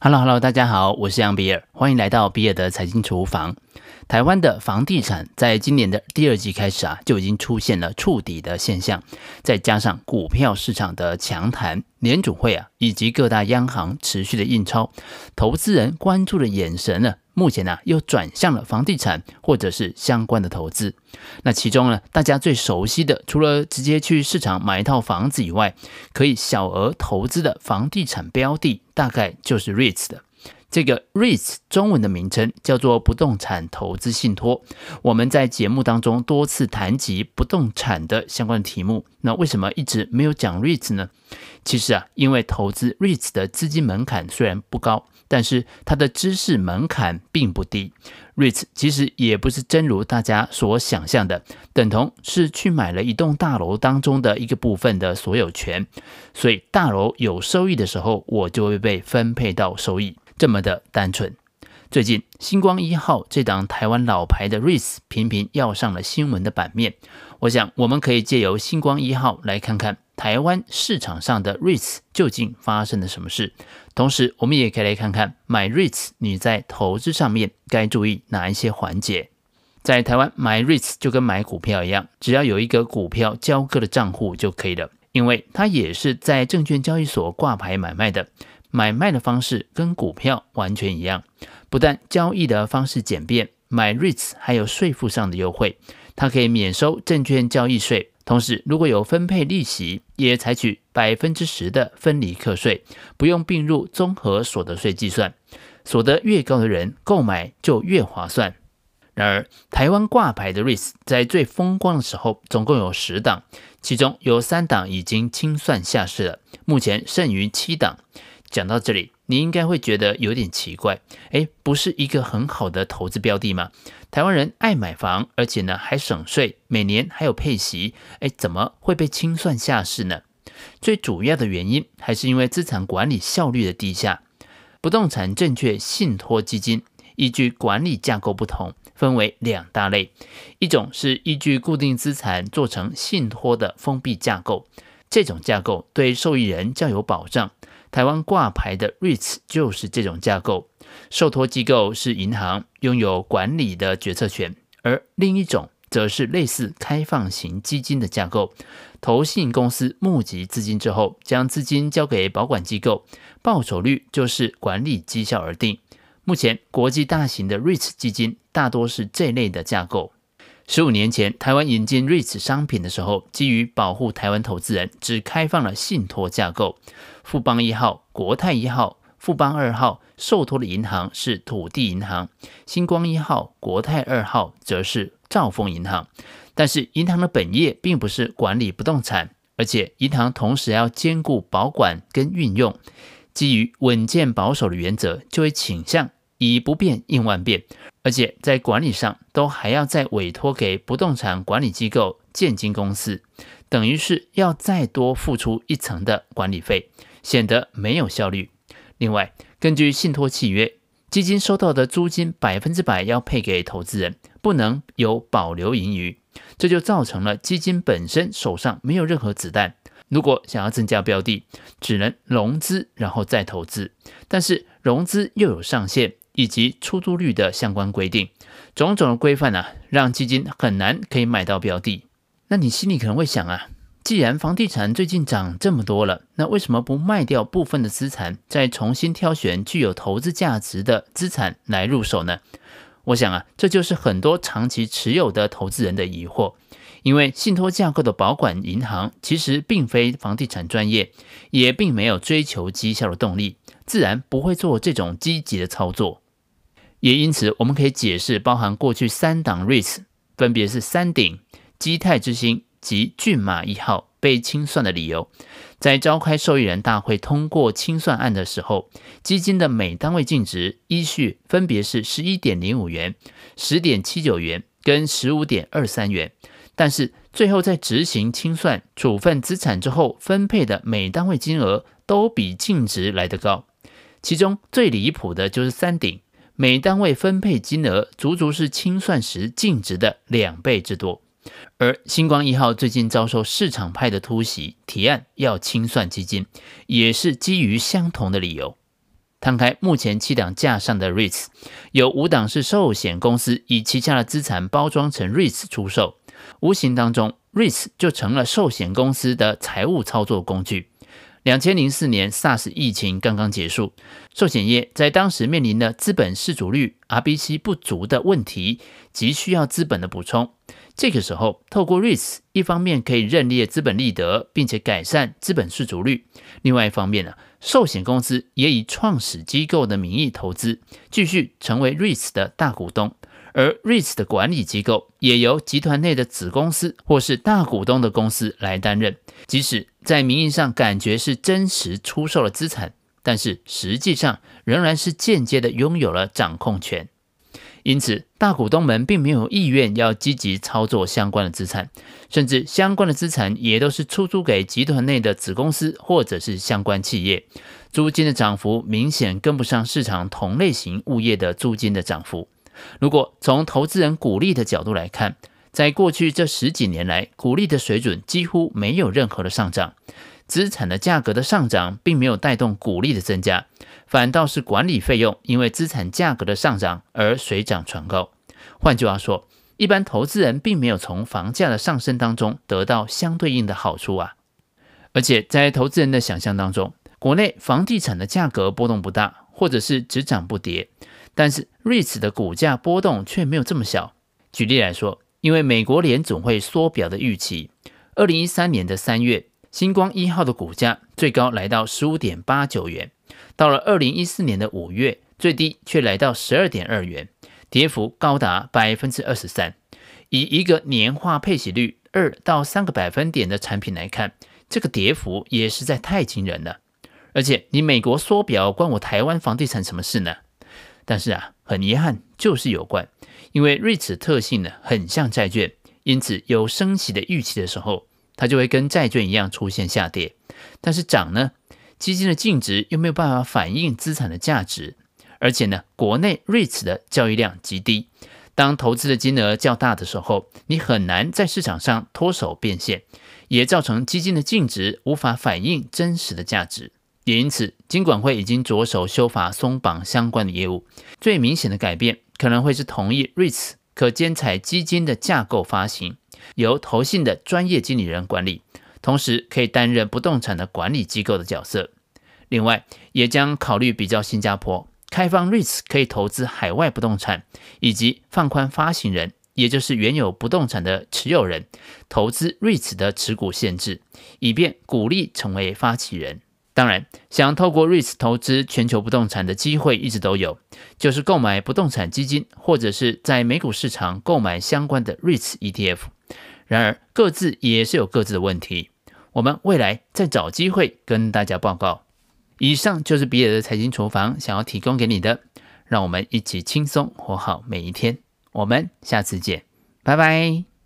Hello，Hello，大家好，我是杨比尔，欢迎来到比尔的财经厨房。台湾的房地产在今年的第二季开始啊，就已经出现了触底的现象，再加上股票市场的强弹，联储会啊以及各大央行持续的印钞，投资人关注的眼神呢，目前呢、又转向了房地产或者是相关的投资。那其中呢，大家最熟悉的，除了直接去市场买一套房子以外，可以小额投资的房地产标的。大概就是 REITs 的这个 REITs 中文的名称叫做不动产投资信托。我们在节目当中多次谈及不动产的相关的题目，那为什么一直没有讲 REITs 呢？其实啊，因为投资 REITs 的资金门槛虽然不高，但是它的知识门槛并不低。REITs 其实也不是真如大家所想象的，等同是去买了一栋大楼当中的一个部分的所有权，所以大楼有收益的时候，我就会被分配到收益，这么的单纯。最近星光一号这档台湾老牌的 REITs 频频要上了新闻的版面，我想我们可以借由星光一号来看看。台湾市场上的 REITs 究竟发生了什么事？同时，我们也可以来看看买 REITs 你在投资上面该注意哪一些环节。在台湾买 REITs 就跟买股票一样，只要有一个股票交割的账户就可以了，因为它也是在证券交易所挂牌买卖的，买卖的方式跟股票完全一样。不但交易的方式简便，买 REITs 还有税负上的优惠，它可以免收证券交易税。同时，如果有分配利息，也采取百分之十的分离课税，不用并入综合所得税计算。所得越高的人购买就越划算。然而，台湾挂牌的 REITs 在最风光的时候，总共有十档，其中有三档已经清算下市了，目前剩余七档。讲到这里，你应该会觉得有点奇怪，诶，不是一个很好的投资标的吗？台湾人爱买房，而且呢还省税，每年还有配息，诶，怎么会被清算下市呢？最主要的原因还是因为资产管理效率的低下。不动产证券信托基金依据管理架构不同，分为两大类，一种是依据固定资产做成信托的封闭架构，这种架构对受益人较有保障。台湾挂牌的 REITs 就是这种架构，受托机构是银行，拥有管理的决策权；而另一种则是类似开放型基金的架构，投信公司募集资金之后，将资金交给保管机构，报酬率就是管理绩效而定。目前国际大型的 REITs 基金大多是这类的架构。十五年前，台湾引进 REITs 商品的时候，基于保护台湾投资人，只开放了信托架构。富邦一号、国泰一号、富邦二号受托的银行是土地银行，星光一号、国泰二号则是兆丰银行。但是，银行的本业并不是管理不动产，而且银行同时要兼顾保管跟运用。基于稳健保守的原则，就会倾向以不变应万变。而且在管理上都还要再委托给不动产管理机构建金公司，等于是要再多付出一层的管理费，显得没有效率。另外，根据信托契约，基金收到的租金百分之百要配给投资人，不能有保留盈余，这就造成了基金本身手上没有任何子弹。如果想要增加标的，只能融资然后再投资，但是融资又有上限。以及出租率的相关规定，种种的规范呢，让基金很难可以买到标的。那你心里可能会想啊，既然房地产最近涨这么多了，那为什么不卖掉部分的资产，再重新挑选具有投资价值的资产来入手呢？我想啊，这就是很多长期持有的投资人的疑惑，因为信托架构的保管银行其实并非房地产专业，也并没有追求绩效的动力，自然不会做这种积极的操作。也因此，我们可以解释包含过去三档 REITs，分别是三鼎、基泰之星及骏马一号被清算的理由。在召开受益人大会通过清算案的时候，基金的每单位净值依序分别是十一点零五元、十点七九元跟十五点二三元，但是最后在执行清算处分资产之后，分配的每单位金额都比净值来得高。其中最离谱的就是三鼎。每单位分配金额足足是清算时净值的两倍之多，而星光一号最近遭受市场派的突袭，提案要清算基金，也是基于相同的理由。摊开目前七档架上的 REITs，有五档是寿险公司以旗下的资产包装成 REITs 出售，无形当中 REITs 就成了寿险公司的财务操作工具。两千零四年 SARS 疫情刚刚结束，寿险业在当时面临的资本适足率 RBC 不足的问题，急需要资本的补充。这个时候，透过 REITs，一方面可以认列资本利得，并且改善资本适足率；另外一方面呢，寿险公司也以创始机构的名义投资，继续成为 REITs 的大股东。而 REITs 的管理机构也由集团内的子公司或是大股东的公司来担任。即使在名义上感觉是真实出售了资产，但是实际上仍然是间接的拥有了掌控权。因此，大股东们并没有意愿要积极操作相关的资产，甚至相关的资产也都是出租给集团内的子公司或者是相关企业。租金的涨幅明显跟不上市场同类型物业的租金的涨幅。如果从投资人鼓励的角度来看，在过去这十几年来，股利的水准几乎没有任何的上涨。资产的价格的上涨并没有带动股利的增加，反倒是管理费用因为资产价格的上涨而水涨船高。换句话说，一般投资人并没有从房价的上升当中得到相对应的好处啊。而且在投资人的想象当中，国内房地产的价格波动不大，或者是只涨不跌，但是 REITs 的股价波动却没有这么小。举例来说，因为美国联总会缩表的预期，二零一三年的三月。星光一号的股价最高来到十五点八九元，到了二零一四年的五月，最低却来到十二点二元，跌幅高达百分之二十三。以一个年化配息率二到三个百分点的产品来看，这个跌幅也实在太惊人了。而且，你美国缩表关我台湾房地产什么事呢？但是啊，很遗憾，就是有关，因为 REITs 特性呢很像债券，因此有升息的预期的时候。它就会跟债券一样出现下跌，但是涨呢，基金的净值又没有办法反映资产的价值，而且呢，国内 REITs 的交易量极低，当投资的金额较大的时候，你很难在市场上脱手变现，也造成基金的净值无法反映真实的价值。也因此，金管会已经着手修法松绑相关的业务，最明显的改变可能会是同意 REITs 可兼采基金的架构发行。由投信的专业经理人管理，同时可以担任不动产的管理机构的角色。另外，也将考虑比较新加坡，开放 REITs 可以投资海外不动产，以及放宽发行人，也就是原有不动产的持有人投资 REITs 的持股限制，以便鼓励成为发起人。当然，想透过 REITs 投资全球不动产的机会一直都有，就是购买不动产基金，或者是在美股市场购买相关的 REITs ETF。然而，各自也是有各自的问题。我们未来再找机会跟大家报告。以上就是比尔的财经厨房想要提供给你的，让我们一起轻松活好每一天。我们下次见，拜拜。